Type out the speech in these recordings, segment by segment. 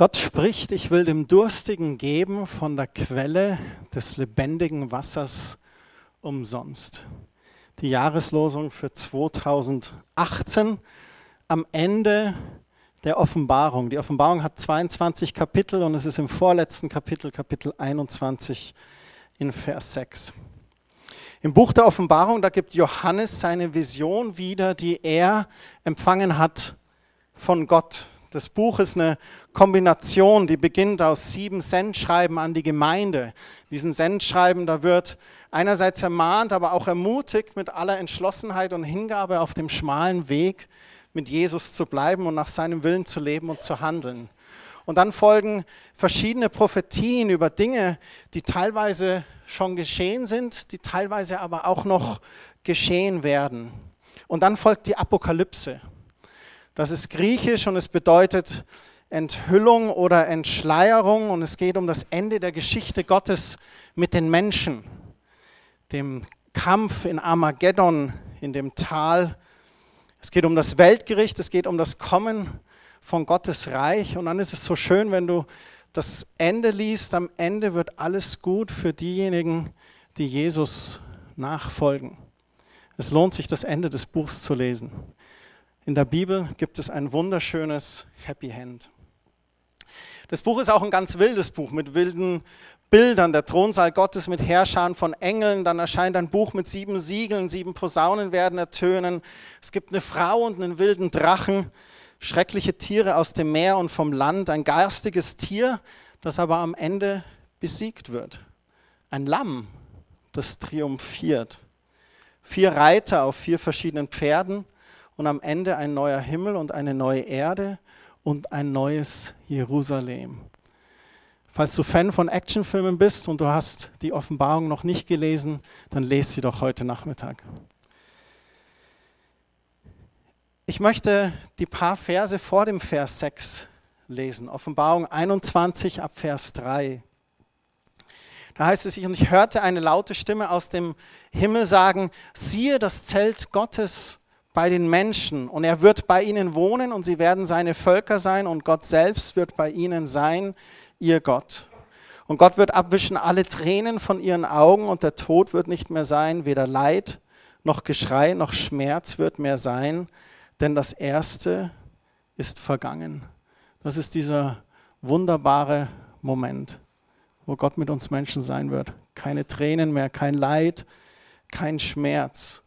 Gott spricht, ich will dem Durstigen geben von der Quelle des lebendigen Wassers umsonst. Die Jahreslosung für 2018 am Ende der Offenbarung. Die Offenbarung hat 22 Kapitel und es ist im vorletzten Kapitel, Kapitel 21 in Vers 6. Im Buch der Offenbarung, da gibt Johannes seine Vision wieder, die er empfangen hat von Gott. Das Buch ist eine Kombination, die beginnt aus sieben Sendschreiben an die Gemeinde. Diesen Sendschreiben, da wird einerseits ermahnt, aber auch ermutigt, mit aller Entschlossenheit und Hingabe auf dem schmalen Weg mit Jesus zu bleiben und nach seinem Willen zu leben und zu handeln. Und dann folgen verschiedene Prophetien über Dinge, die teilweise schon geschehen sind, die teilweise aber auch noch geschehen werden. Und dann folgt die Apokalypse. Das ist griechisch und es bedeutet Enthüllung oder Entschleierung und es geht um das Ende der Geschichte Gottes mit den Menschen, dem Kampf in Armageddon, in dem Tal. Es geht um das Weltgericht, es geht um das Kommen von Gottes Reich und dann ist es so schön, wenn du das Ende liest, am Ende wird alles gut für diejenigen, die Jesus nachfolgen. Es lohnt sich, das Ende des Buchs zu lesen. In der Bibel gibt es ein wunderschönes Happy Hand. Das Buch ist auch ein ganz wildes Buch mit wilden Bildern. Der Thronsaal Gottes mit Herrschern von Engeln. Dann erscheint ein Buch mit sieben Siegeln. Sieben Posaunen werden ertönen. Es gibt eine Frau und einen wilden Drachen. Schreckliche Tiere aus dem Meer und vom Land. Ein garstiges Tier, das aber am Ende besiegt wird. Ein Lamm, das triumphiert. Vier Reiter auf vier verschiedenen Pferden und am Ende ein neuer Himmel und eine neue Erde und ein neues Jerusalem. Falls du Fan von Actionfilmen bist und du hast die Offenbarung noch nicht gelesen, dann lese sie doch heute Nachmittag. Ich möchte die paar Verse vor dem Vers 6 lesen. Offenbarung 21 ab Vers 3. Da heißt es, und ich hörte eine laute Stimme aus dem Himmel sagen, siehe das Zelt Gottes bei den Menschen und er wird bei ihnen wohnen und sie werden seine Völker sein und Gott selbst wird bei ihnen sein, ihr Gott. Und Gott wird abwischen alle Tränen von ihren Augen und der Tod wird nicht mehr sein, weder Leid noch Geschrei noch Schmerz wird mehr sein, denn das Erste ist vergangen. Das ist dieser wunderbare Moment, wo Gott mit uns Menschen sein wird. Keine Tränen mehr, kein Leid, kein Schmerz.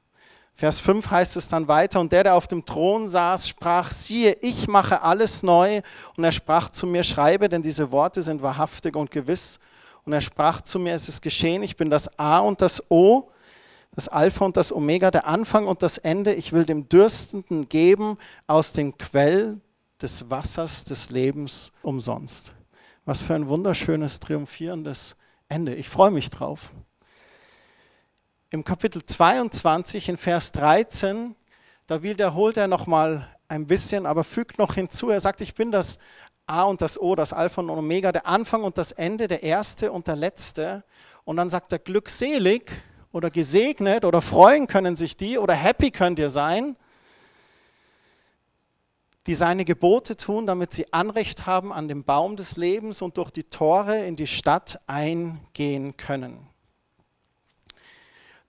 Vers 5 heißt es dann weiter, und der, der auf dem Thron saß, sprach, siehe, ich mache alles neu. Und er sprach zu mir, schreibe, denn diese Worte sind wahrhaftig und gewiss. Und er sprach zu mir, es ist geschehen, ich bin das A und das O, das Alpha und das Omega, der Anfang und das Ende. Ich will dem Dürstenden geben aus dem Quell des Wassers des Lebens umsonst. Was für ein wunderschönes, triumphierendes Ende. Ich freue mich drauf im Kapitel 22 in Vers 13, da wiederholt er nochmal ein bisschen, aber fügt noch hinzu, er sagt, ich bin das A und das O, das Alpha und Omega, der Anfang und das Ende, der Erste und der Letzte. Und dann sagt er, glückselig oder gesegnet oder freuen können sich die oder happy könnt ihr sein, die seine Gebote tun, damit sie Anrecht haben an dem Baum des Lebens und durch die Tore in die Stadt eingehen können.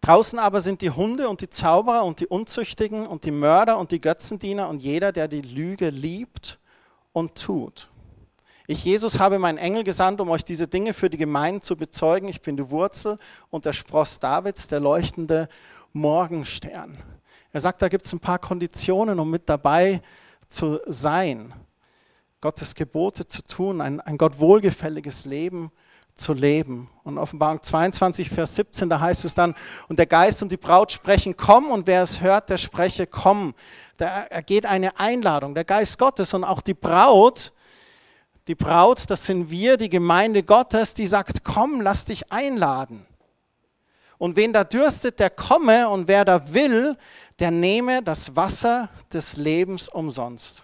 Draußen aber sind die Hunde und die Zauberer und die Unzüchtigen und die Mörder und die Götzendiener und jeder, der die Lüge liebt und tut. Ich, Jesus, habe meinen Engel gesandt, um euch diese Dinge für die Gemeinden zu bezeugen. Ich bin die Wurzel und der Spross Davids, der leuchtende Morgenstern. Er sagt, da gibt es ein paar Konditionen, um mit dabei zu sein, Gottes Gebote zu tun, ein, ein Gott wohlgefälliges Leben zu zu leben. Und Offenbarung 22, Vers 17, da heißt es dann, und der Geist und die Braut sprechen, komm, und wer es hört, der spreche, komm. Da ergeht eine Einladung, der Geist Gottes und auch die Braut, die Braut, das sind wir, die Gemeinde Gottes, die sagt, komm, lass dich einladen. Und wen da dürstet, der komme, und wer da will, der nehme das Wasser des Lebens umsonst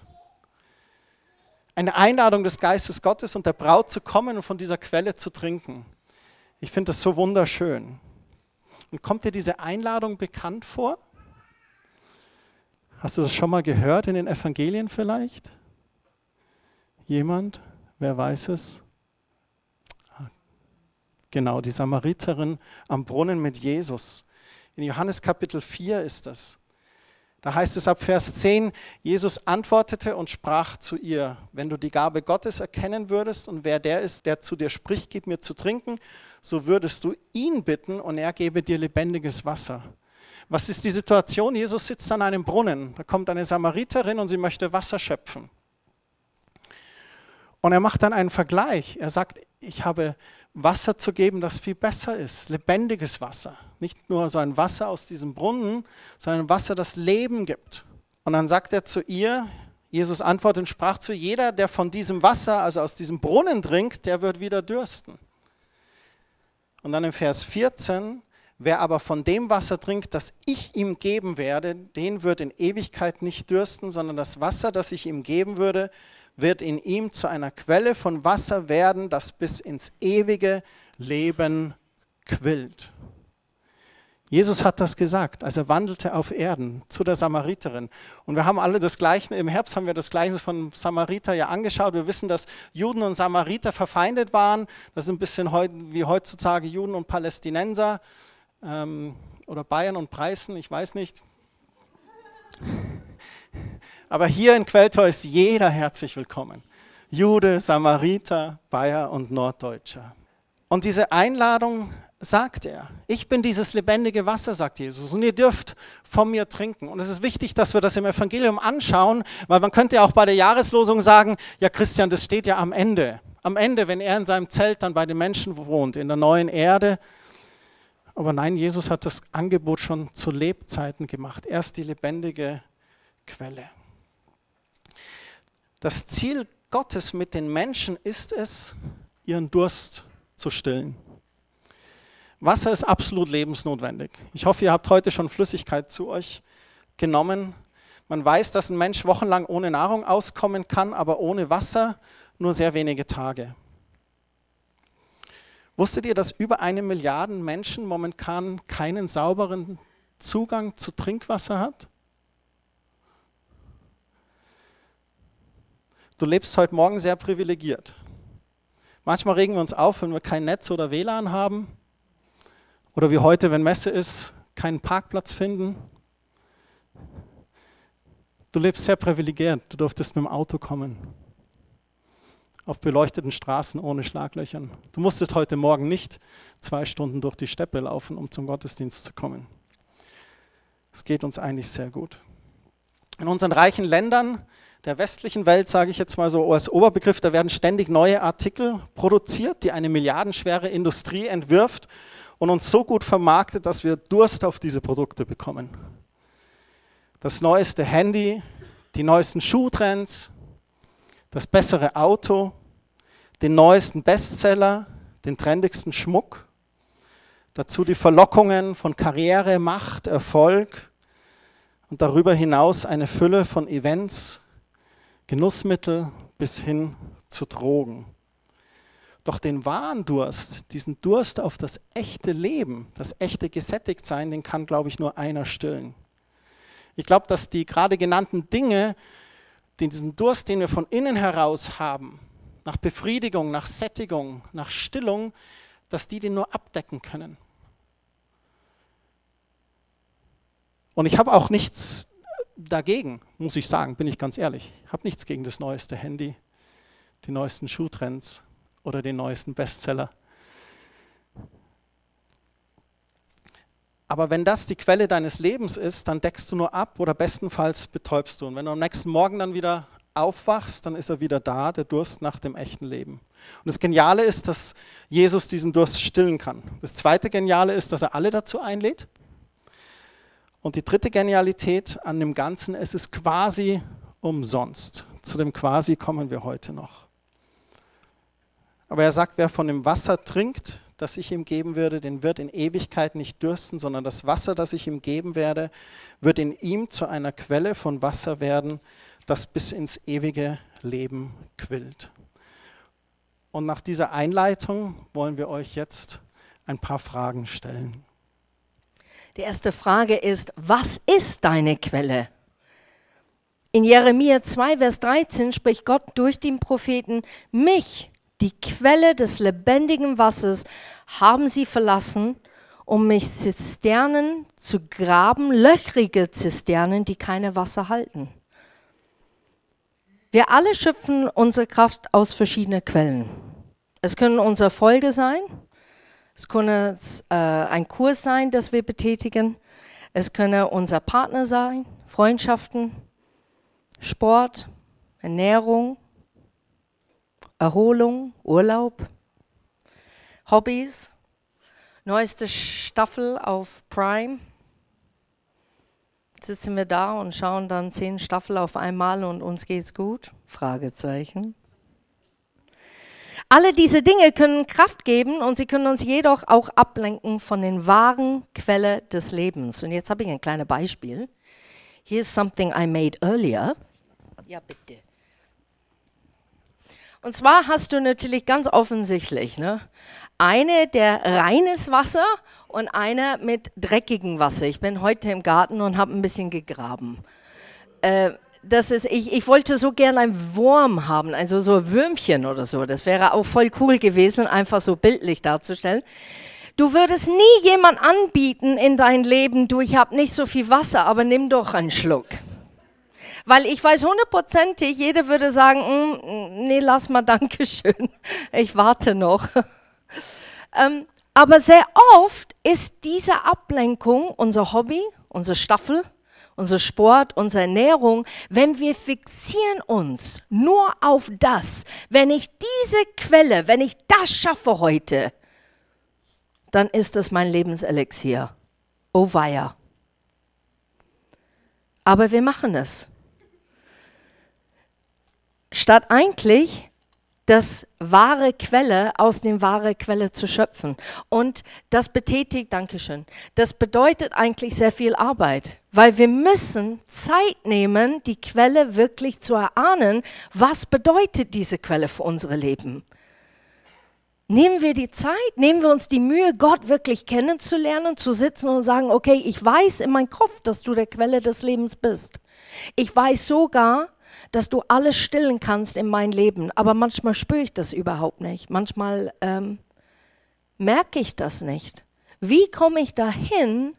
eine Einladung des Geistes Gottes und der Braut zu kommen und von dieser Quelle zu trinken. Ich finde das so wunderschön. Und kommt dir diese Einladung bekannt vor? Hast du das schon mal gehört in den Evangelien vielleicht? Jemand? Wer weiß es? Genau, die Samariterin am Brunnen mit Jesus. In Johannes Kapitel 4 ist das. Da heißt es ab Vers 10, Jesus antwortete und sprach zu ihr, wenn du die Gabe Gottes erkennen würdest und wer der ist, der zu dir spricht, gib mir zu trinken, so würdest du ihn bitten und er gebe dir lebendiges Wasser. Was ist die Situation? Jesus sitzt an einem Brunnen, da kommt eine Samariterin und sie möchte Wasser schöpfen. Und er macht dann einen Vergleich. Er sagt, ich habe Wasser zu geben, das viel besser ist, lebendiges Wasser. Nicht nur so ein Wasser aus diesem Brunnen, sondern Wasser, das Leben gibt. Und dann sagt er zu ihr, Jesus antwortet und sprach zu jeder, der von diesem Wasser, also aus diesem Brunnen trinkt, der wird wieder dürsten. Und dann im Vers 14, wer aber von dem Wasser trinkt, das ich ihm geben werde, den wird in Ewigkeit nicht dürsten, sondern das Wasser, das ich ihm geben würde, wird in ihm zu einer Quelle von Wasser werden, das bis ins ewige Leben quillt. Jesus hat das gesagt, als er wandelte auf Erden zu der Samariterin. Und wir haben alle das Gleiche, im Herbst haben wir das Gleiche von Samariter ja angeschaut. Wir wissen, dass Juden und Samariter verfeindet waren. Das ist ein bisschen wie heutzutage Juden und Palästinenser ähm, oder Bayern und Preußen, ich weiß nicht. Aber hier in Quelltor ist jeder herzlich willkommen. Jude, Samariter, Bayer und Norddeutscher. Und diese Einladung sagt er. Ich bin dieses lebendige Wasser, sagt Jesus, und ihr dürft von mir trinken. Und es ist wichtig, dass wir das im Evangelium anschauen, weil man könnte ja auch bei der Jahreslosung sagen, ja Christian, das steht ja am Ende. Am Ende, wenn er in seinem Zelt dann bei den Menschen wohnt, in der neuen Erde. Aber nein, Jesus hat das Angebot schon zu Lebzeiten gemacht. Erst die lebendige Quelle. Das Ziel Gottes mit den Menschen ist es, ihren Durst zu stillen. Wasser ist absolut lebensnotwendig. Ich hoffe, ihr habt heute schon Flüssigkeit zu euch genommen. Man weiß, dass ein Mensch wochenlang ohne Nahrung auskommen kann, aber ohne Wasser nur sehr wenige Tage. Wusstet ihr, dass über eine Milliarde Menschen momentan keinen sauberen Zugang zu Trinkwasser hat? du lebst heute Morgen sehr privilegiert. Manchmal regen wir uns auf, wenn wir kein Netz oder WLAN haben. Oder wie heute, wenn Messe ist, keinen Parkplatz finden. Du lebst sehr privilegiert. Du durftest mit dem Auto kommen. Auf beleuchteten Straßen ohne Schlaglöchern. Du musstest heute Morgen nicht zwei Stunden durch die Steppe laufen, um zum Gottesdienst zu kommen. Es geht uns eigentlich sehr gut. In unseren reichen Ländern der westlichen Welt, sage ich jetzt mal so als Oberbegriff, da werden ständig neue Artikel produziert, die eine milliardenschwere Industrie entwirft und uns so gut vermarktet, dass wir Durst auf diese Produkte bekommen. Das neueste Handy, die neuesten Schuhtrends, das bessere Auto, den neuesten Bestseller, den trendigsten Schmuck, dazu die Verlockungen von Karriere, Macht, Erfolg und darüber hinaus eine Fülle von Events, Genussmittel bis hin zu Drogen. Doch den wahren Durst, diesen Durst auf das echte Leben, das echte Gesättigtsein, den kann, glaube ich, nur einer stillen. Ich glaube, dass die gerade genannten Dinge, diesen Durst, den wir von innen heraus haben, nach Befriedigung, nach Sättigung, nach Stillung, dass die den nur abdecken können. Und ich habe auch nichts dagegen, muss ich sagen, bin ich ganz ehrlich. Ich habe nichts gegen das neueste Handy, die neuesten Schuhtrends oder den neuesten Bestseller. Aber wenn das die Quelle deines Lebens ist, dann deckst du nur ab oder bestenfalls betäubst du. Und wenn du am nächsten Morgen dann wieder aufwachst, dann ist er wieder da, der Durst nach dem echten Leben. Und das Geniale ist, dass Jesus diesen Durst stillen kann. Das zweite Geniale ist, dass er alle dazu einlädt. Und die dritte Genialität an dem Ganzen, es ist quasi umsonst. Zu dem quasi kommen wir heute noch. Aber er sagt, wer von dem Wasser trinkt, das ich ihm geben würde, den wird in Ewigkeit nicht dürsten, sondern das Wasser, das ich ihm geben werde, wird in ihm zu einer Quelle von Wasser werden, das bis ins ewige Leben quillt. Und nach dieser Einleitung wollen wir euch jetzt ein paar Fragen stellen. Die erste Frage ist, was ist deine Quelle? In Jeremia 2, Vers 13 spricht Gott durch den Propheten, mich, die Quelle des lebendigen Wassers, haben sie verlassen, um mich Zisternen zu graben, löchrige Zisternen, die keine Wasser halten. Wir alle schöpfen unsere Kraft aus verschiedenen Quellen. Es können unsere Folge sein, es kann äh, ein Kurs sein, das wir betätigen, es können unser Partner sein, Freundschaften, Sport, Ernährung, Erholung, Urlaub, Hobbys, neueste Staffel auf Prime. Sitzen wir da und schauen dann zehn Staffeln auf einmal und uns geht's gut? Fragezeichen. Alle diese Dinge können Kraft geben und sie können uns jedoch auch ablenken von den wahren Quelle des Lebens. Und jetzt habe ich ein kleines Beispiel. Here's something I made earlier. Ja, bitte. Und zwar hast du natürlich ganz offensichtlich ne, eine, der reines Wasser und eine mit dreckigem Wasser. Ich bin heute im Garten und habe ein bisschen gegraben. Äh, das ist, ich, ich wollte so gerne ein Wurm haben, also so ein Würmchen oder so. Das wäre auch voll cool gewesen, einfach so bildlich darzustellen. Du würdest nie jemand anbieten in dein Leben, du, ich habe nicht so viel Wasser, aber nimm doch einen Schluck. Weil ich weiß hundertprozentig, jeder würde sagen, mm, nee, lass mal, danke schön, ich warte noch. ähm, aber sehr oft ist diese Ablenkung unser Hobby, unsere Staffel, unser Sport, unsere Ernährung, wenn wir fixieren uns nur auf das, wenn ich diese Quelle, wenn ich das schaffe heute, dann ist das mein Lebenselixier. Oh weia. Aber wir machen es statt eigentlich das wahre Quelle aus dem wahre Quelle zu schöpfen. Und das betätigt, Dankeschön, das bedeutet eigentlich sehr viel Arbeit, weil wir müssen Zeit nehmen, die Quelle wirklich zu erahnen. Was bedeutet diese Quelle für unser Leben? Nehmen wir die Zeit, nehmen wir uns die Mühe, Gott wirklich kennenzulernen, zu sitzen und sagen, okay, ich weiß in meinem Kopf, dass du der Quelle des Lebens bist. Ich weiß sogar, dass du alles stillen kannst in mein Leben. Aber manchmal spüre ich das überhaupt nicht. Manchmal ähm, merke ich das nicht. Wie komme ich dahin,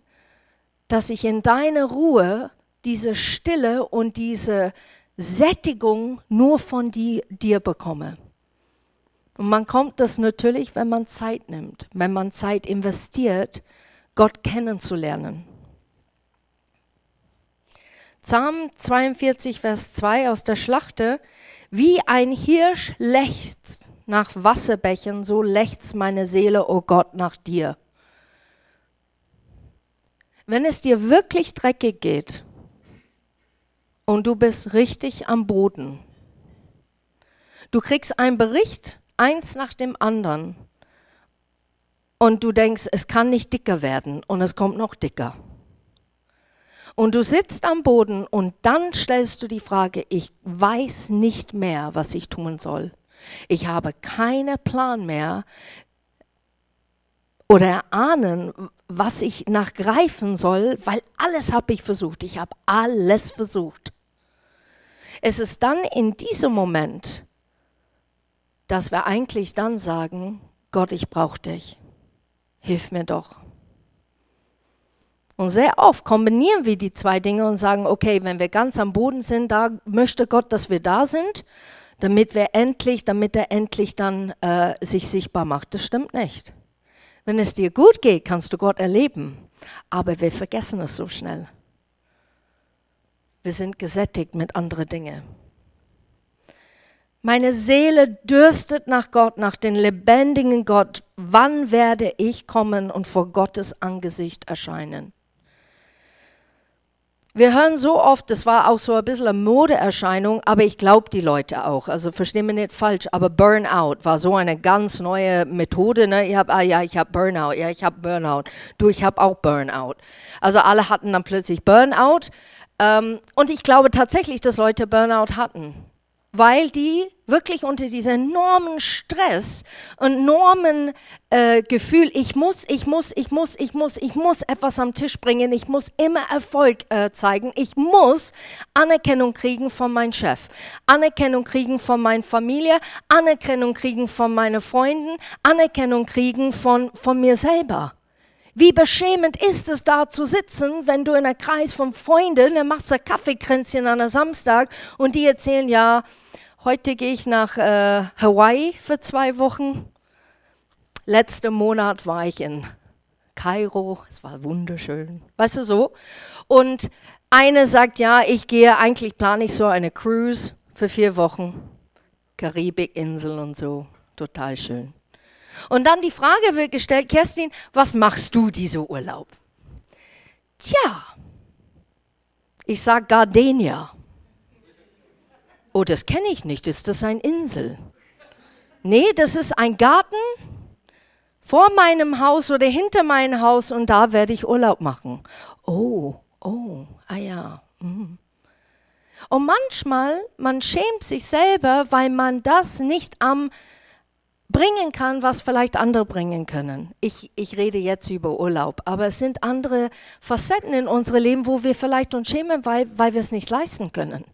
dass ich in deine Ruhe diese Stille und diese Sättigung nur von die, dir bekomme? Und man kommt das natürlich, wenn man Zeit nimmt, wenn man Zeit investiert, Gott kennenzulernen. Psalm 42, Vers 2 aus der Schlachte, wie ein Hirsch lechzt nach Wasserbächen, so lechzt meine Seele, o oh Gott, nach dir. Wenn es dir wirklich dreckig geht und du bist richtig am Boden, du kriegst einen Bericht, eins nach dem anderen, und du denkst, es kann nicht dicker werden und es kommt noch dicker. Und du sitzt am Boden und dann stellst du die Frage, ich weiß nicht mehr, was ich tun soll. Ich habe keinen Plan mehr oder ahnen, was ich nachgreifen soll, weil alles habe ich versucht. Ich habe alles versucht. Es ist dann in diesem Moment, dass wir eigentlich dann sagen, Gott, ich brauche dich. Hilf mir doch. Und sehr oft kombinieren wir die zwei Dinge und sagen, okay, wenn wir ganz am Boden sind, da möchte Gott, dass wir da sind, damit wir endlich, damit er endlich dann äh, sich sichtbar macht. Das stimmt nicht. Wenn es dir gut geht, kannst du Gott erleben. Aber wir vergessen es so schnell. Wir sind gesättigt mit anderen Dingen. Meine Seele dürstet nach Gott, nach den lebendigen Gott. Wann werde ich kommen und vor Gottes Angesicht erscheinen? Wir hören so oft, das war auch so ein bisschen eine Modeerscheinung, aber ich glaube die Leute auch. Also verstehen wir nicht falsch, aber Burnout war so eine ganz neue Methode. Ne? Ich habe, ah ja, ich habe Burnout, ja, ich habe Burnout. Du, ich habe auch Burnout. Also alle hatten dann plötzlich Burnout. Ähm, und ich glaube tatsächlich, dass Leute Burnout hatten. Weil die wirklich unter diesem enormen Stress und enormen äh, Gefühl, ich muss, ich muss, ich muss, ich muss, ich muss etwas am Tisch bringen, ich muss immer Erfolg äh, zeigen, ich muss Anerkennung kriegen von meinem Chef, Anerkennung kriegen von meiner Familie, Anerkennung kriegen von meinen Freunden, Anerkennung kriegen von, von mir selber. Wie beschämend ist es, da zu sitzen, wenn du in einem Kreis von Freunden, dann machst du Kaffeekränzchen an einem Samstag und die erzählen, ja, heute gehe ich nach äh, Hawaii für zwei Wochen. Letzten Monat war ich in Kairo, es war wunderschön, weißt du so. Und eine sagt, ja, ich gehe, eigentlich plane ich so eine Cruise für vier Wochen, Karibikinsel und so, total schön. Und dann die Frage wird gestellt, Kerstin, was machst du diese Urlaub? Tja, ich sag Gardenia. Oh, das kenne ich nicht. Ist das eine Insel? Nee, das ist ein Garten vor meinem Haus oder hinter meinem Haus und da werde ich Urlaub machen. Oh, oh, ah ja. Mm. Und manchmal, man schämt sich selber, weil man das nicht am bringen kann, was vielleicht andere bringen können. Ich, ich rede jetzt über Urlaub, aber es sind andere Facetten in unserem Leben, wo wir vielleicht uns schämen, weil, weil wir es nicht leisten können.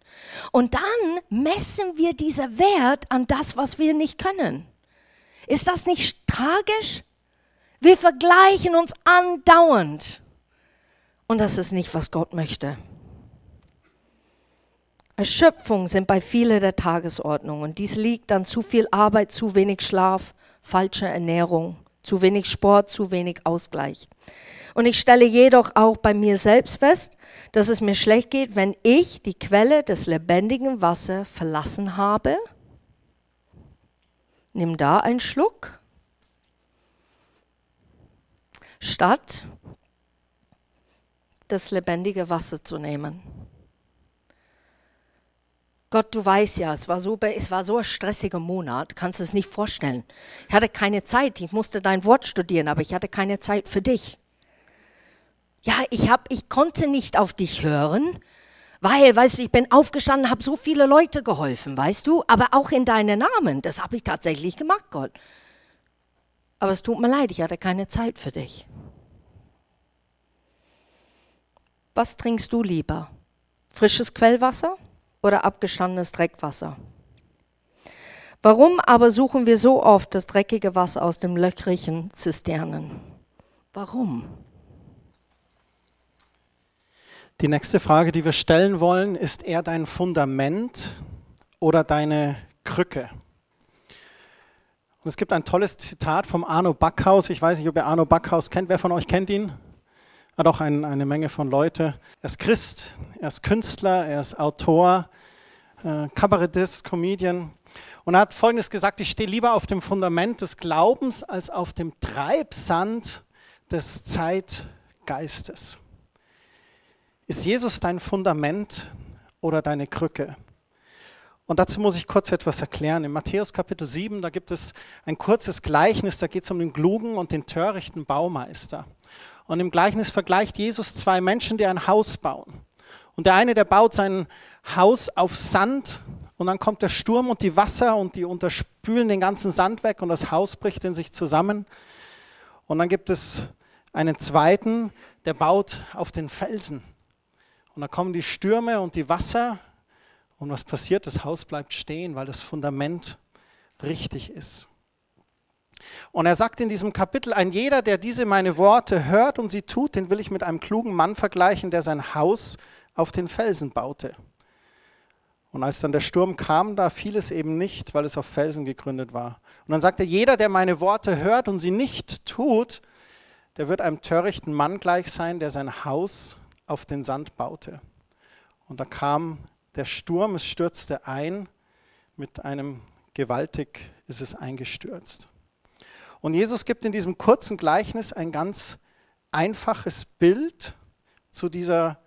Und dann messen wir diesen Wert an das, was wir nicht können. Ist das nicht tragisch? Wir vergleichen uns andauernd. Und das ist nicht, was Gott möchte. Erschöpfung sind bei vielen der Tagesordnung und dies liegt an zu viel Arbeit, zu wenig Schlaf, falscher Ernährung, zu wenig Sport, zu wenig Ausgleich. Und ich stelle jedoch auch bei mir selbst fest, dass es mir schlecht geht, wenn ich die Quelle des lebendigen Wassers verlassen habe. Nimm da einen Schluck, statt das lebendige Wasser zu nehmen. Gott, du weißt ja, es war so, es war so ein stressiger Monat, kannst du es nicht vorstellen. Ich hatte keine Zeit, ich musste dein Wort studieren, aber ich hatte keine Zeit für dich. Ja, ich, hab, ich konnte nicht auf dich hören, weil, weißt du, ich bin aufgestanden, habe so viele Leute geholfen, weißt du, aber auch in deinen Namen, das habe ich tatsächlich gemacht, Gott. Aber es tut mir leid, ich hatte keine Zeit für dich. Was trinkst du lieber? Frisches Quellwasser? Oder abgestandenes Dreckwasser. Warum aber suchen wir so oft das dreckige Wasser aus dem löchrigen Zisternen? Warum? Die nächste Frage, die wir stellen wollen, ist er dein Fundament oder deine Krücke? Und es gibt ein tolles Zitat vom Arno Backhaus. Ich weiß nicht, ob ihr Arno Backhaus kennt. Wer von euch kennt ihn? Hat auch ein, eine Menge von Leute. Er ist Christ, er ist Künstler, er ist Autor, äh, Kabarettist, Comedian. Und er hat Folgendes gesagt, ich stehe lieber auf dem Fundament des Glaubens als auf dem Treibsand des Zeitgeistes. Ist Jesus dein Fundament oder deine Krücke? Und dazu muss ich kurz etwas erklären. In Matthäus Kapitel 7, da gibt es ein kurzes Gleichnis, da geht es um den klugen und den törichten Baumeister. Und im Gleichnis vergleicht Jesus zwei Menschen, die ein Haus bauen. Und der eine, der baut sein Haus auf Sand und dann kommt der Sturm und die Wasser und die unterspülen den ganzen Sand weg und das Haus bricht in sich zusammen. Und dann gibt es einen zweiten, der baut auf den Felsen. Und dann kommen die Stürme und die Wasser und was passiert? Das Haus bleibt stehen, weil das Fundament richtig ist. Und er sagt in diesem Kapitel, ein jeder, der diese meine Worte hört und sie tut, den will ich mit einem klugen Mann vergleichen, der sein Haus auf den Felsen baute. Und als dann der Sturm kam, da fiel es eben nicht, weil es auf Felsen gegründet war. Und dann sagt er, jeder, der meine Worte hört und sie nicht tut, der wird einem törichten Mann gleich sein, der sein Haus auf den Sand baute. Und da kam der Sturm, es stürzte ein, mit einem gewaltig ist es eingestürzt. Und Jesus gibt in diesem kurzen Gleichnis ein ganz einfaches Bild zu dieser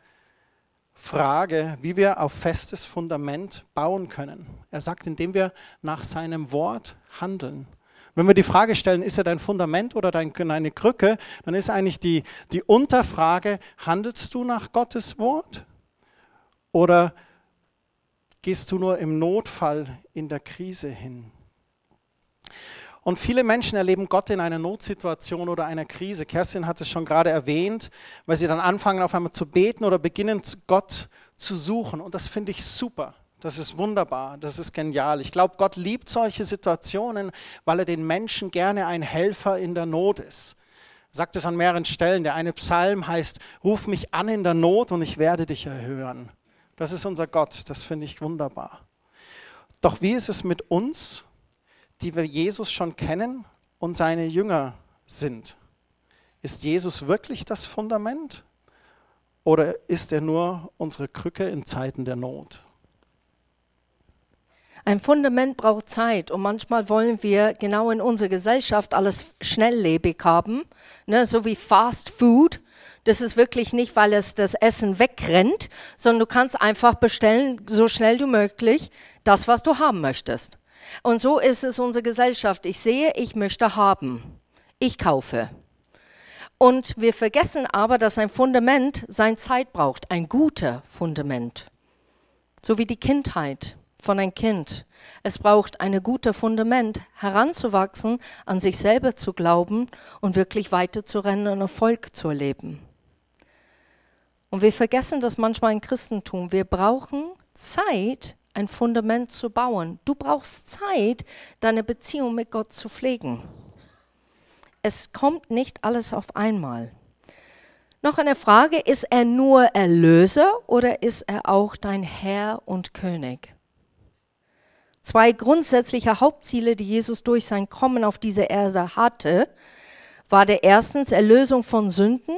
Frage, wie wir auf festes Fundament bauen können. Er sagt, indem wir nach seinem Wort handeln. Wenn wir die Frage stellen, ist er dein Fundament oder deine Krücke, dann ist eigentlich die, die Unterfrage, handelst du nach Gottes Wort? Oder gehst du nur im Notfall in der Krise hin. Und viele Menschen erleben Gott in einer Notsituation oder einer Krise. Kerstin hat es schon gerade erwähnt, weil sie dann anfangen auf einmal zu beten oder beginnen Gott zu suchen. Und das finde ich super. Das ist wunderbar, das ist genial. Ich glaube, Gott liebt solche Situationen, weil er den Menschen gerne ein Helfer in der Not ist. Er sagt es an mehreren Stellen. Der eine Psalm heißt, ruf mich an in der Not und ich werde dich erhören. Das ist unser Gott, das finde ich wunderbar. Doch wie ist es mit uns? Die wir Jesus schon kennen und seine Jünger sind. Ist Jesus wirklich das Fundament oder ist er nur unsere Krücke in Zeiten der Not? Ein Fundament braucht Zeit und manchmal wollen wir genau in unserer Gesellschaft alles schnelllebig haben, ne, so wie Fast Food. Das ist wirklich nicht, weil es das Essen wegrennt, sondern du kannst einfach bestellen, so schnell du möglich, das, was du haben möchtest. Und so ist es unsere Gesellschaft. Ich sehe, ich möchte haben. Ich kaufe. Und wir vergessen aber, dass ein Fundament sein Zeit braucht, ein guter Fundament. So wie die Kindheit von ein Kind. Es braucht ein gutes Fundament, heranzuwachsen, an sich selber zu glauben und wirklich weiterzurennen und Erfolg zu erleben. Und wir vergessen das manchmal im Christentum. Wir brauchen Zeit, ein Fundament zu bauen. Du brauchst Zeit, deine Beziehung mit Gott zu pflegen. Es kommt nicht alles auf einmal. Noch eine Frage, ist er nur Erlöser oder ist er auch dein Herr und König? Zwei grundsätzliche Hauptziele, die Jesus durch sein Kommen auf diese Erde hatte, war der erstens Erlösung von Sünden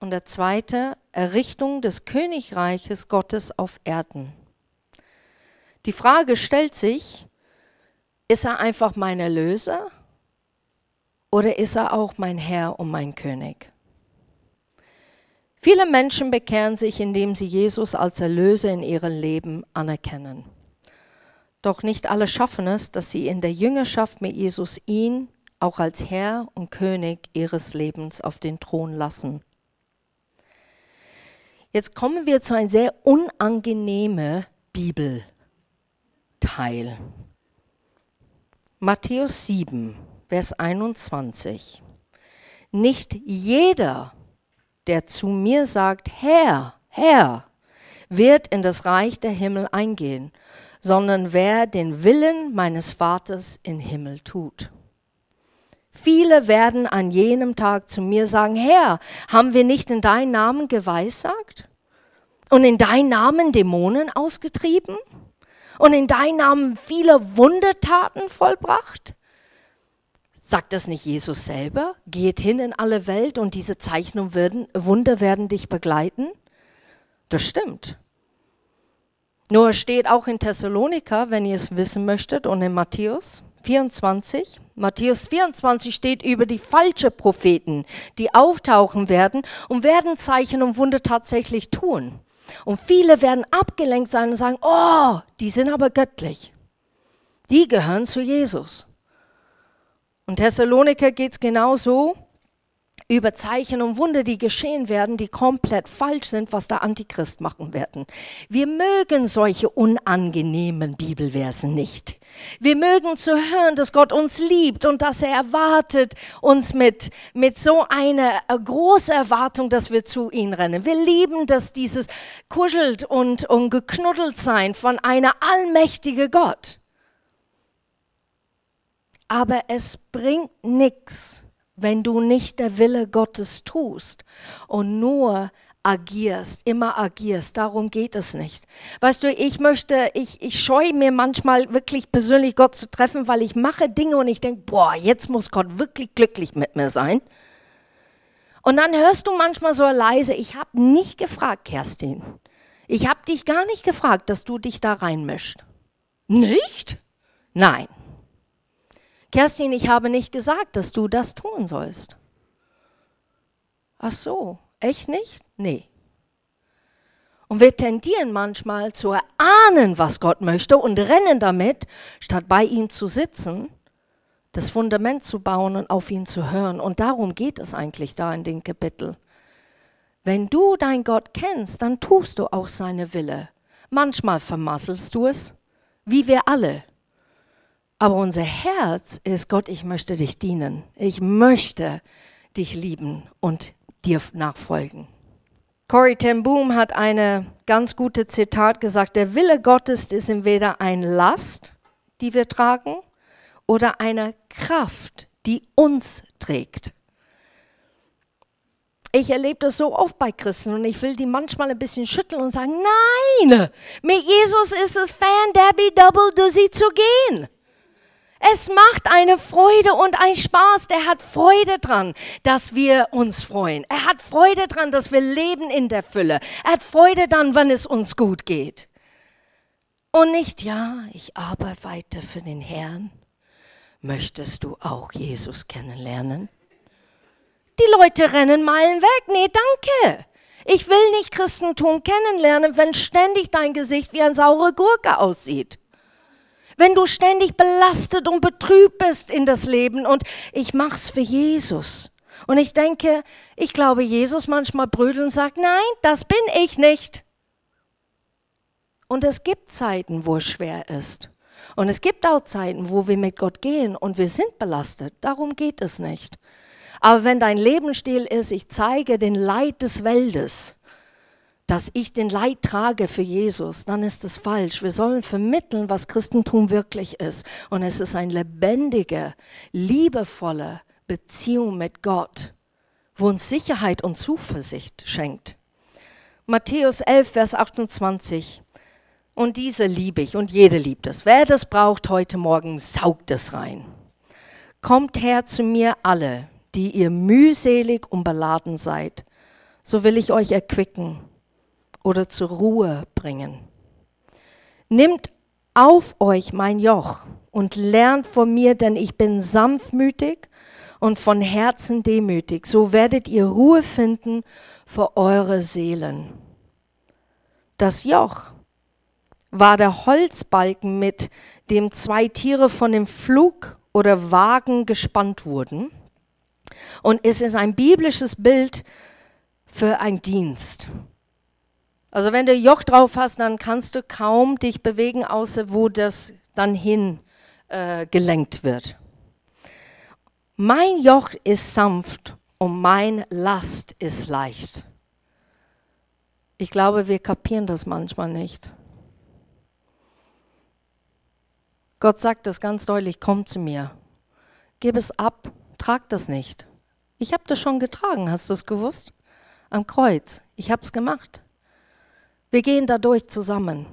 und der zweite Errichtung des Königreiches Gottes auf Erden. Die Frage stellt sich, ist er einfach mein Erlöser oder ist er auch mein Herr und mein König? Viele Menschen bekehren sich, indem sie Jesus als Erlöser in ihrem Leben anerkennen. Doch nicht alle schaffen es, dass sie in der Jüngerschaft mit Jesus ihn auch als Herr und König ihres Lebens auf den Thron lassen. Jetzt kommen wir zu einer sehr unangenehmen Bibel. Teil. Matthäus 7, Vers 21. Nicht jeder, der zu mir sagt, Herr, Herr, wird in das Reich der Himmel eingehen, sondern wer den Willen meines Vaters im Himmel tut. Viele werden an jenem Tag zu mir sagen, Herr, haben wir nicht in deinen Namen geweissagt und in deinen Namen Dämonen ausgetrieben? Und in deinem Namen viele Wundertaten vollbracht? Sagt das nicht Jesus selber? Geht hin in alle Welt und diese Zeichen und Wunder werden dich begleiten? Das stimmt. Nur steht auch in Thessaloniker, wenn ihr es wissen möchtet, und in Matthäus 24. Matthäus 24 steht über die falschen Propheten, die auftauchen werden und werden Zeichen und Wunder tatsächlich tun. Und viele werden abgelenkt sein und sagen, oh, die sind aber göttlich. Die gehören zu Jesus. Und Thessaloniker geht es genauso über Zeichen und Wunder, die geschehen werden, die komplett falsch sind, was der Antichrist machen werden. Wir mögen solche unangenehmen Bibelversen nicht. Wir mögen zu hören, dass Gott uns liebt und dass er erwartet uns mit, mit so einer äh, großen Erwartung, dass wir zu ihm rennen. Wir lieben dass dieses kuschelt und, und geknuddelt sein von einer allmächtigen Gott. Aber es bringt nichts wenn du nicht der Wille Gottes tust und nur agierst, immer agierst. Darum geht es nicht. Weißt du, ich möchte, ich, ich scheue mir manchmal wirklich persönlich Gott zu treffen, weil ich mache Dinge und ich denke, boah, jetzt muss Gott wirklich glücklich mit mir sein. Und dann hörst du manchmal so leise, ich habe nicht gefragt, Kerstin. Ich habe dich gar nicht gefragt, dass du dich da reinmischst. Nicht? Nein. Kerstin, ich habe nicht gesagt, dass du das tun sollst. Ach so, echt nicht? Nee. Und wir tendieren manchmal zu erahnen, was Gott möchte und rennen damit, statt bei ihm zu sitzen, das Fundament zu bauen und auf ihn zu hören. Und darum geht es eigentlich da in dem Kapitel. Wenn du dein Gott kennst, dann tust du auch seine Wille. Manchmal vermasselst du es, wie wir alle. Aber unser Herz ist, Gott, ich möchte dich dienen. Ich möchte dich lieben und dir nachfolgen. Corey ten Boom hat eine ganz gute Zitat gesagt, der Wille Gottes ist entweder eine Last, die wir tragen, oder eine Kraft, die uns trägt. Ich erlebe das so oft bei Christen und ich will die manchmal ein bisschen schütteln und sagen, nein, mit Jesus ist es fan Debbie Double Dizzy zu gehen. Es macht eine Freude und ein Spaß. Der hat Freude dran, dass wir uns freuen. Er hat Freude dran, dass wir leben in der Fülle. Er hat Freude dann, wenn es uns gut geht. Und nicht, ja, ich arbeite für den Herrn. Möchtest du auch Jesus kennenlernen? Die Leute rennen Meilen weg. Nee, danke. Ich will nicht Christentum kennenlernen, wenn ständig dein Gesicht wie ein saure Gurke aussieht wenn du ständig belastet und betrübt bist in das Leben und ich mach's für Jesus. Und ich denke, ich glaube, Jesus manchmal brüdelt und sagt, nein, das bin ich nicht. Und es gibt Zeiten, wo es schwer ist. Und es gibt auch Zeiten, wo wir mit Gott gehen und wir sind belastet. Darum geht es nicht. Aber wenn dein Lebensstil ist, ich zeige den Leid des Weltes, dass ich den Leid trage für Jesus, dann ist es falsch. Wir sollen vermitteln, was Christentum wirklich ist. Und es ist eine lebendige, liebevolle Beziehung mit Gott, wo uns Sicherheit und Zuversicht schenkt. Matthäus 11, Vers 28. Und diese liebe ich und jede liebt es. Wer das braucht heute Morgen, saugt es rein. Kommt her zu mir alle, die ihr mühselig und beladen seid, so will ich euch erquicken oder zur Ruhe bringen. Nimmt auf euch mein Joch und lernt von mir, denn ich bin sanftmütig und von Herzen demütig. So werdet ihr Ruhe finden für eure Seelen. Das Joch war der Holzbalken, mit dem zwei Tiere von dem Flug oder Wagen gespannt wurden. Und es ist ein biblisches Bild für einen Dienst. Also wenn du Joch drauf hast, dann kannst du kaum dich bewegen, außer wo das dann hin äh, gelenkt wird. Mein Joch ist sanft und mein Last ist leicht. Ich glaube, wir kapieren das manchmal nicht. Gott sagt das ganz deutlich, komm zu mir. Gib es ab, trag das nicht. Ich habe das schon getragen, hast du es gewusst? Am Kreuz. Ich habe es gemacht. Wir gehen dadurch zusammen.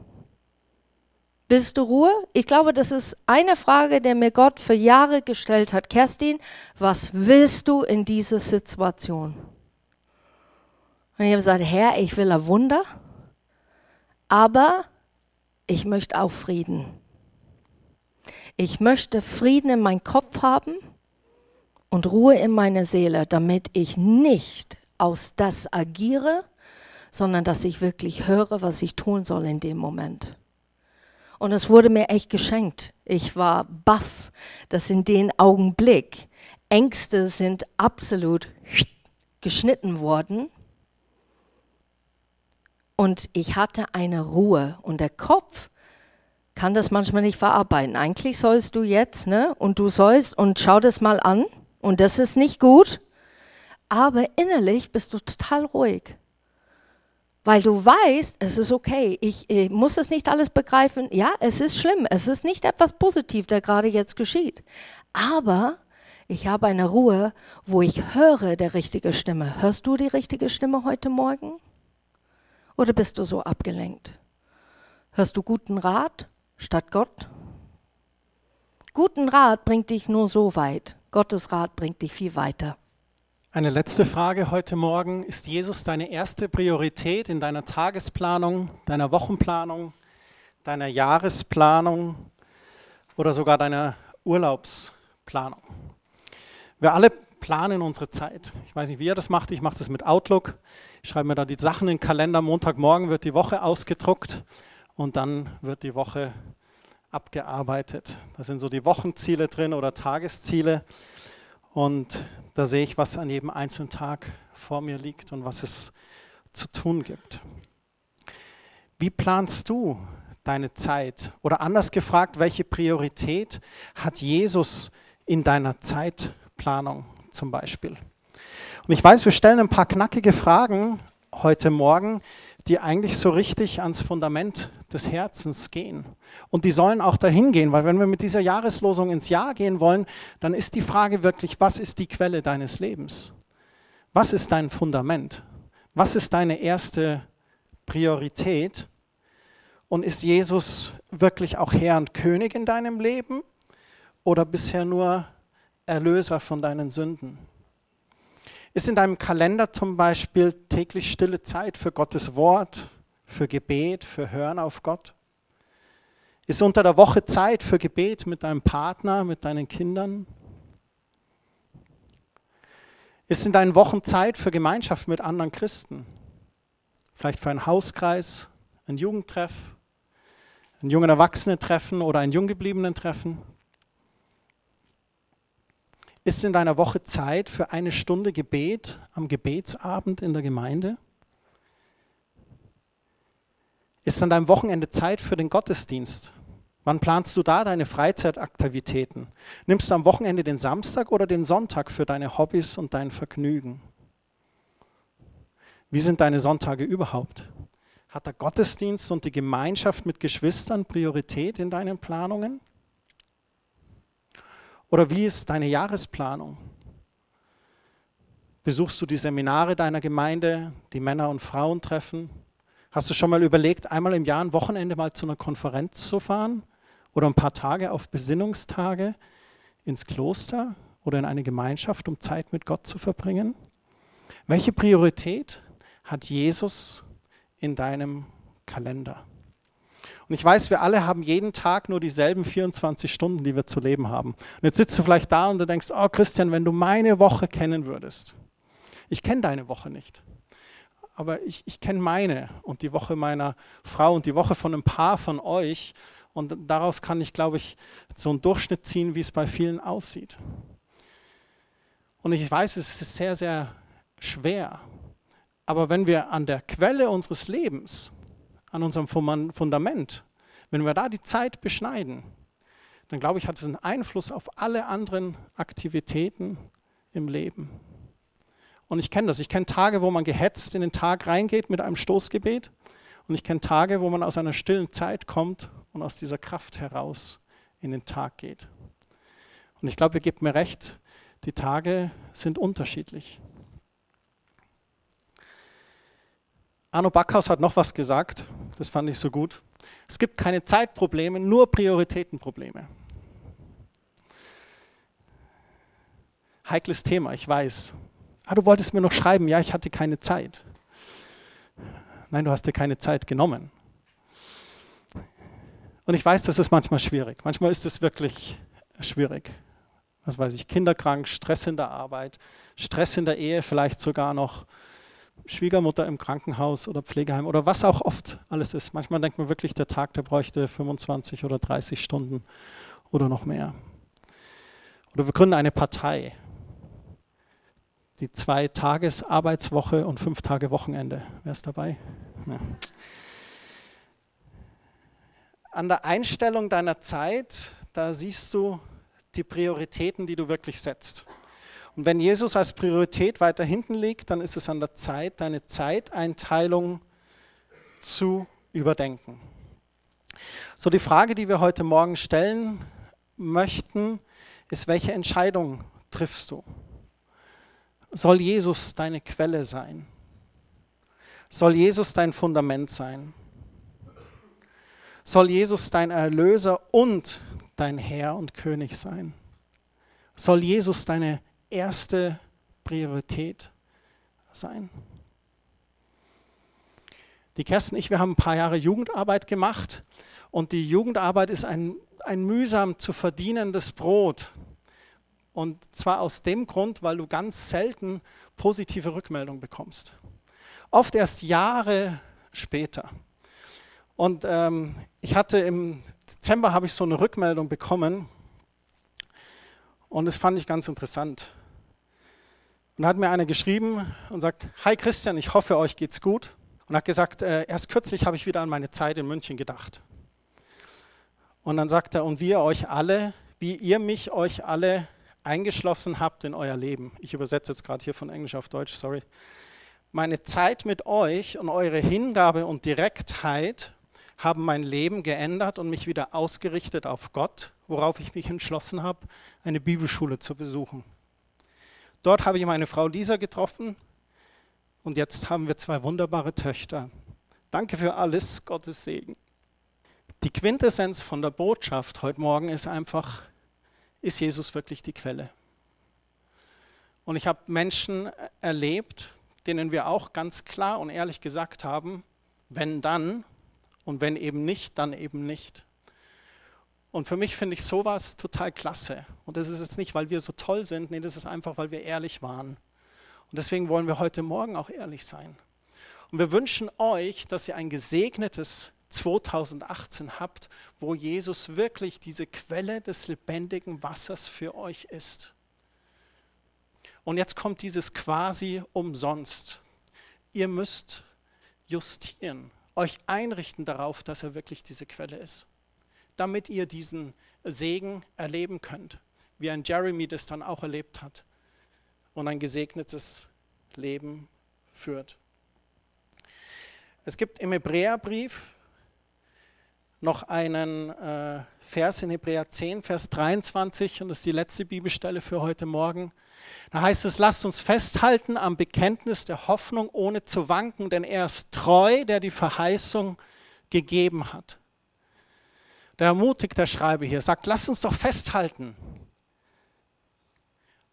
Willst du Ruhe? Ich glaube, das ist eine Frage, die mir Gott für Jahre gestellt hat. Kerstin, was willst du in dieser Situation? Und ich habe gesagt, Herr, ich will ein Wunder, aber ich möchte auch Frieden. Ich möchte Frieden in meinem Kopf haben und Ruhe in meiner Seele, damit ich nicht aus das agiere, sondern dass ich wirklich höre, was ich tun soll in dem Moment. Und es wurde mir echt geschenkt. Ich war baff, dass in dem Augenblick Ängste sind absolut geschnitten worden. Und ich hatte eine Ruhe und der Kopf kann das manchmal nicht verarbeiten. Eigentlich sollst du jetzt, ne, und du sollst und schau das mal an und das ist nicht gut, aber innerlich bist du total ruhig. Weil du weißt, es ist okay, ich, ich, muss es nicht alles begreifen. Ja, es ist schlimm, es ist nicht etwas Positiv, der gerade jetzt geschieht. Aber ich habe eine Ruhe, wo ich höre der richtige Stimme. Hörst du die richtige Stimme heute Morgen? Oder bist du so abgelenkt? Hörst du guten Rat statt Gott? Guten Rat bringt dich nur so weit. Gottes Rat bringt dich viel weiter. Eine letzte Frage heute Morgen. Ist Jesus deine erste Priorität in deiner Tagesplanung, deiner Wochenplanung, deiner Jahresplanung oder sogar deiner Urlaubsplanung? Wir alle planen unsere Zeit. Ich weiß nicht, wie ihr das macht. Ich mache das mit Outlook. Ich schreibe mir da die Sachen in den Kalender. Montagmorgen wird die Woche ausgedruckt und dann wird die Woche abgearbeitet. Da sind so die Wochenziele drin oder Tagesziele. Und da sehe ich, was an jedem einzelnen Tag vor mir liegt und was es zu tun gibt. Wie planst du deine Zeit? Oder anders gefragt, welche Priorität hat Jesus in deiner Zeitplanung zum Beispiel? Und ich weiß, wir stellen ein paar knackige Fragen heute Morgen, die eigentlich so richtig ans Fundament des Herzens gehen. Und die sollen auch dahin gehen, weil wenn wir mit dieser Jahreslosung ins Jahr gehen wollen, dann ist die Frage wirklich, was ist die Quelle deines Lebens? Was ist dein Fundament? Was ist deine erste Priorität? Und ist Jesus wirklich auch Herr und König in deinem Leben oder bisher nur Erlöser von deinen Sünden? Ist in deinem Kalender zum Beispiel täglich stille Zeit für Gottes Wort, für Gebet, für Hören auf Gott? Ist unter der Woche Zeit für Gebet mit deinem Partner, mit deinen Kindern? Ist in deinen Wochen Zeit für Gemeinschaft mit anderen Christen? Vielleicht für einen Hauskreis, ein Jugendtreff, ein jungen Erwachsenen-Treffen oder ein Junggebliebenen-Treffen? Ist in deiner Woche Zeit für eine Stunde Gebet am Gebetsabend in der Gemeinde? Ist an deinem Wochenende Zeit für den Gottesdienst? Wann planst du da deine Freizeitaktivitäten? Nimmst du am Wochenende den Samstag oder den Sonntag für deine Hobbys und dein Vergnügen? Wie sind deine Sonntage überhaupt? Hat der Gottesdienst und die Gemeinschaft mit Geschwistern Priorität in deinen Planungen? Oder wie ist deine Jahresplanung? Besuchst du die Seminare deiner Gemeinde, die Männer- und Frauentreffen? Hast du schon mal überlegt, einmal im Jahr ein Wochenende mal zu einer Konferenz zu fahren? Oder ein paar Tage auf Besinnungstage ins Kloster oder in eine Gemeinschaft, um Zeit mit Gott zu verbringen? Welche Priorität hat Jesus in deinem Kalender? Und ich weiß, wir alle haben jeden Tag nur dieselben 24 Stunden, die wir zu leben haben. Und jetzt sitzt du vielleicht da und du denkst, oh Christian, wenn du meine Woche kennen würdest. Ich kenne deine Woche nicht. Aber ich, ich kenne meine und die Woche meiner Frau und die Woche von ein paar von euch. Und daraus kann ich, glaube ich, so einen Durchschnitt ziehen, wie es bei vielen aussieht. Und ich weiß, es ist sehr, sehr schwer. Aber wenn wir an der Quelle unseres Lebens an unserem Fundament, wenn wir da die Zeit beschneiden, dann glaube ich, hat es einen Einfluss auf alle anderen Aktivitäten im Leben. Und ich kenne das. Ich kenne Tage, wo man gehetzt in den Tag reingeht mit einem Stoßgebet. Und ich kenne Tage, wo man aus einer stillen Zeit kommt und aus dieser Kraft heraus in den Tag geht. Und ich glaube, ihr gebt mir recht, die Tage sind unterschiedlich. Arno Backhaus hat noch was gesagt, das fand ich so gut. Es gibt keine Zeitprobleme, nur Prioritätenprobleme. Heikles Thema, ich weiß. Ah, du wolltest mir noch schreiben, ja, ich hatte keine Zeit. Nein, du hast dir keine Zeit genommen. Und ich weiß, das ist manchmal schwierig. Manchmal ist es wirklich schwierig. Was weiß ich, kinderkrank, Stress in der Arbeit, Stress in der Ehe, vielleicht sogar noch Schwiegermutter im Krankenhaus oder Pflegeheim oder was auch oft alles ist. Manchmal denkt man wirklich, der Tag, der bräuchte 25 oder 30 Stunden oder noch mehr. Oder wir gründen eine Partei. Die zwei Tages Arbeitswoche und fünf Tage Wochenende. Wer ist dabei? Ja. An der Einstellung deiner Zeit, da siehst du die Prioritäten, die du wirklich setzt. Und wenn Jesus als Priorität weiter hinten liegt, dann ist es an der Zeit, deine Zeiteinteilung zu überdenken. So die Frage, die wir heute Morgen stellen möchten, ist, welche Entscheidung triffst du? Soll Jesus deine Quelle sein? Soll Jesus dein Fundament sein? Soll Jesus dein Erlöser und dein Herr und König sein? Soll Jesus deine erste Priorität sein. Die Kerstin und ich, wir haben ein paar Jahre Jugendarbeit gemacht und die Jugendarbeit ist ein, ein mühsam zu verdienendes Brot. Und zwar aus dem Grund, weil du ganz selten positive Rückmeldungen bekommst. Oft erst Jahre später. Und ähm, ich hatte im Dezember habe ich so eine Rückmeldung bekommen und das fand ich ganz interessant. Und hat mir einer geschrieben und sagt, Hi Christian, ich hoffe, euch geht's gut. und hat gesagt, äh, erst kürzlich habe ich wieder an meine Zeit in München gedacht. Und dann sagt er, und wir euch alle, wie ihr mich euch alle eingeschlossen habt in euer Leben. Ich übersetze jetzt gerade hier von Englisch auf Deutsch, sorry. Meine Zeit mit euch und eure Hingabe und Direktheit haben mein Leben geändert und mich wieder ausgerichtet auf Gott, worauf ich mich entschlossen habe, eine Bibelschule zu besuchen. Dort habe ich meine Frau Lisa getroffen und jetzt haben wir zwei wunderbare Töchter. Danke für alles, Gottes Segen. Die Quintessenz von der Botschaft heute Morgen ist einfach, ist Jesus wirklich die Quelle? Und ich habe Menschen erlebt, denen wir auch ganz klar und ehrlich gesagt haben, wenn dann und wenn eben nicht, dann eben nicht. Und für mich finde ich sowas total klasse. Und das ist jetzt nicht, weil wir so toll sind, nee, das ist einfach, weil wir ehrlich waren. Und deswegen wollen wir heute Morgen auch ehrlich sein. Und wir wünschen euch, dass ihr ein gesegnetes 2018 habt, wo Jesus wirklich diese Quelle des lebendigen Wassers für euch ist. Und jetzt kommt dieses quasi umsonst. Ihr müsst justieren, euch einrichten darauf, dass er wirklich diese Quelle ist, damit ihr diesen Segen erleben könnt, wie ein Jeremy das dann auch erlebt hat und ein gesegnetes Leben führt. Es gibt im Hebräerbrief noch einen äh, Vers in Hebräer 10, Vers 23, und das ist die letzte Bibelstelle für heute Morgen. Da heißt es, lasst uns festhalten am Bekenntnis der Hoffnung, ohne zu wanken, denn er ist treu, der die Verheißung gegeben hat. Der ermutigt der Schreiber hier, sagt, lasst uns doch festhalten.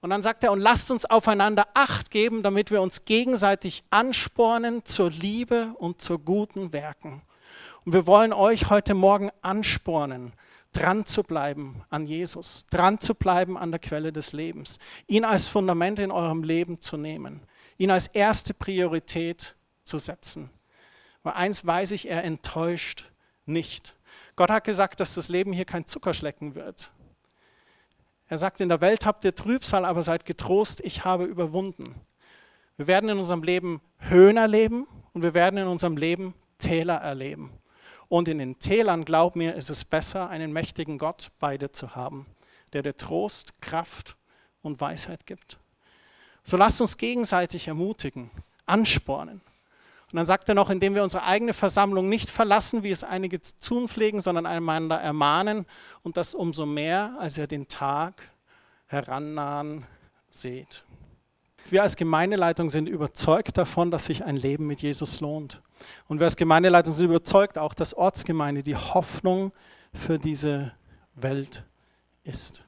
Und dann sagt er, und lasst uns aufeinander Acht geben, damit wir uns gegenseitig anspornen zur Liebe und zu guten Werken. Und wir wollen euch heute Morgen anspornen, dran zu bleiben an Jesus, dran zu bleiben an der Quelle des Lebens, ihn als Fundament in eurem Leben zu nehmen, ihn als erste Priorität zu setzen. Weil eins weiß ich, er enttäuscht nicht. Gott hat gesagt, dass das Leben hier kein Zuckerschlecken wird. Er sagt, in der Welt habt ihr Trübsal, aber seid getrost, ich habe überwunden. Wir werden in unserem Leben Höhen erleben und wir werden in unserem Leben Täler erleben. Und in den Tälern, glaub mir, ist es besser, einen mächtigen Gott bei dir zu haben, der dir Trost, Kraft und Weisheit gibt. So lasst uns gegenseitig ermutigen, anspornen. Und dann sagt er noch, indem wir unsere eigene Versammlung nicht verlassen, wie es einige tun pflegen, sondern einander ermahnen und das umso mehr, als ihr den Tag herannahen seht. Wir als Gemeindeleitung sind überzeugt davon, dass sich ein Leben mit Jesus lohnt. Und wir als Gemeindeleitung sind überzeugt auch, dass Ortsgemeinde die Hoffnung für diese Welt ist.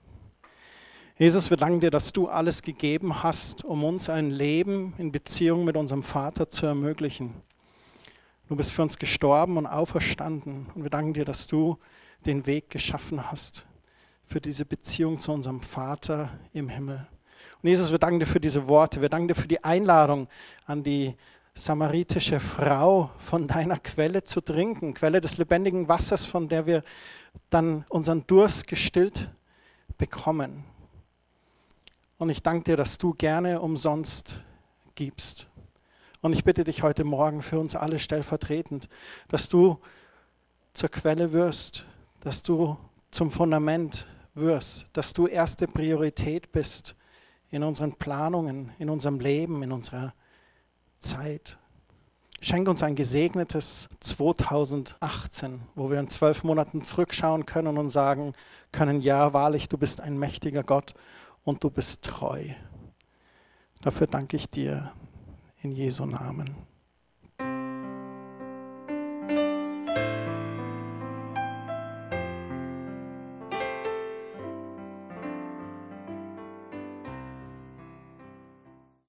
Jesus, wir danken dir, dass du alles gegeben hast, um uns ein Leben in Beziehung mit unserem Vater zu ermöglichen. Du bist für uns gestorben und auferstanden. Und wir danken dir, dass du den Weg geschaffen hast für diese Beziehung zu unserem Vater im Himmel. Und Jesus, wir danken dir für diese Worte. Wir danken dir für die Einladung an die samaritische Frau von deiner Quelle zu trinken, Quelle des lebendigen Wassers, von der wir dann unseren Durst gestillt bekommen. Und ich danke dir, dass du gerne umsonst gibst. Und ich bitte dich heute Morgen für uns alle stellvertretend, dass du zur Quelle wirst, dass du zum Fundament wirst, dass du erste Priorität bist in unseren Planungen, in unserem Leben, in unserer Zeit. Schenk uns ein gesegnetes 2018, wo wir in zwölf Monaten zurückschauen können und sagen können, ja, wahrlich, du bist ein mächtiger Gott und du bist treu. Dafür danke ich dir in Jesu Namen.